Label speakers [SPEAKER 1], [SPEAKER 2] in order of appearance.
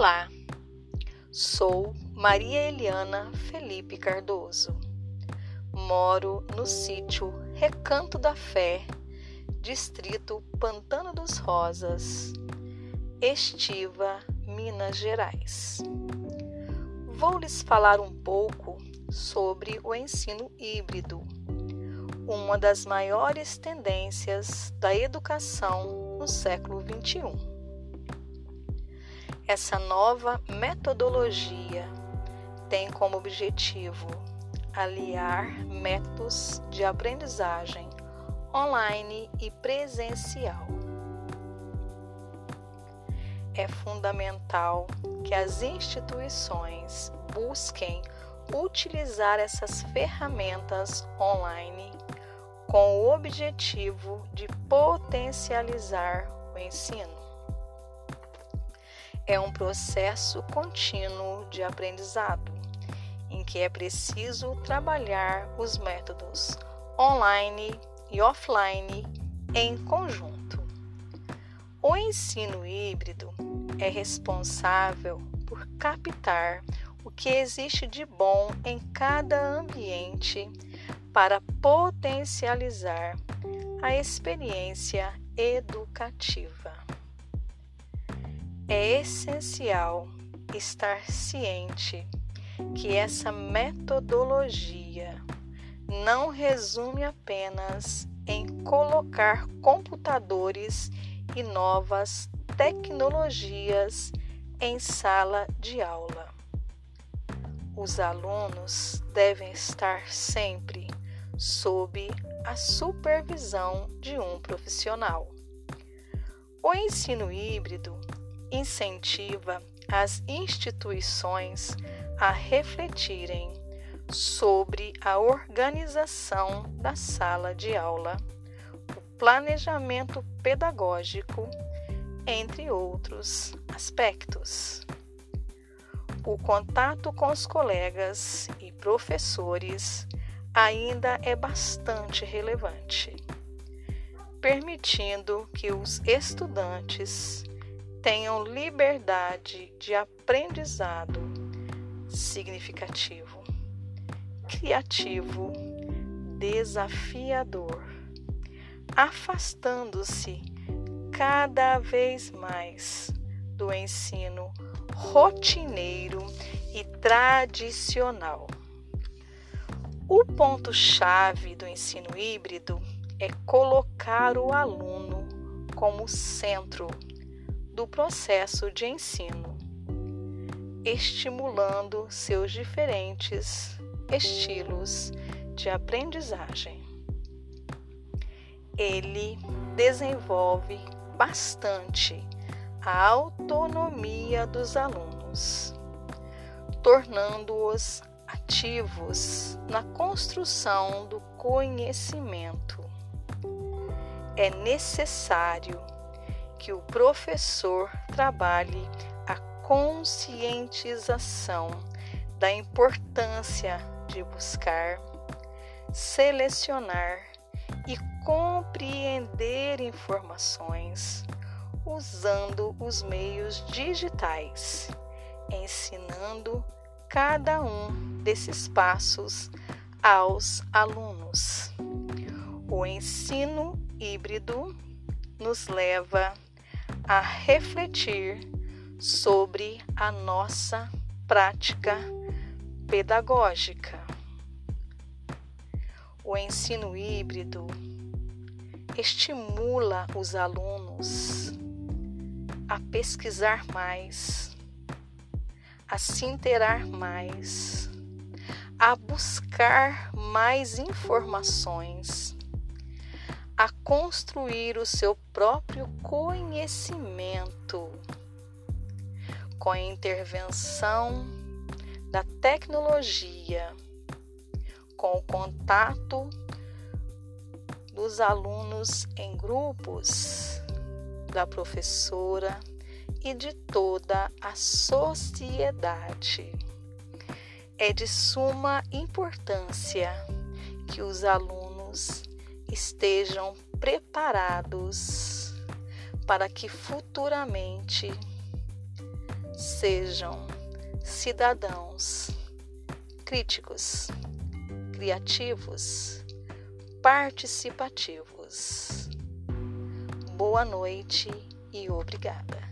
[SPEAKER 1] Olá, sou Maria Eliana Felipe Cardoso. Moro no sítio Recanto da Fé, distrito Pantano dos Rosas, Estiva, Minas Gerais. Vou lhes falar um pouco sobre o ensino híbrido, uma das maiores tendências da educação no século XXI. Essa nova metodologia tem como objetivo aliar métodos de aprendizagem online e presencial. É fundamental que as instituições busquem utilizar essas ferramentas online com o objetivo de potencializar o ensino é um processo contínuo de aprendizado, em que é preciso trabalhar os métodos online e offline em conjunto. O ensino híbrido é responsável por captar o que existe de bom em cada ambiente para potencializar a experiência educativa. É essencial estar ciente que essa metodologia não resume apenas em colocar computadores e novas tecnologias em sala de aula. Os alunos devem estar sempre sob a supervisão de um profissional. O ensino híbrido incentiva as instituições a refletirem sobre a organização da sala de aula, o planejamento pedagógico, entre outros aspectos. O contato com os colegas e professores ainda é bastante relevante, permitindo que os estudantes tenham liberdade de aprendizado significativo, criativo, desafiador, afastando-se cada vez mais do ensino rotineiro e tradicional. O ponto-chave do ensino híbrido é colocar o aluno como centro do processo de ensino, estimulando seus diferentes estilos de aprendizagem. Ele desenvolve bastante a autonomia dos alunos, tornando-os ativos na construção do conhecimento. É necessário que o professor trabalhe a conscientização da importância de buscar, selecionar e compreender informações usando os meios digitais, ensinando cada um desses passos aos alunos. O ensino híbrido nos leva a refletir sobre a nossa prática pedagógica. O ensino híbrido estimula os alunos a pesquisar mais, a se interar mais, a buscar mais informações a construir o seu próprio conhecimento com a intervenção da tecnologia, com o contato dos alunos em grupos, da professora e de toda a sociedade. É de suma importância que os alunos estejam preparados para que futuramente sejam cidadãos críticos, criativos, participativos. Boa noite e obrigada.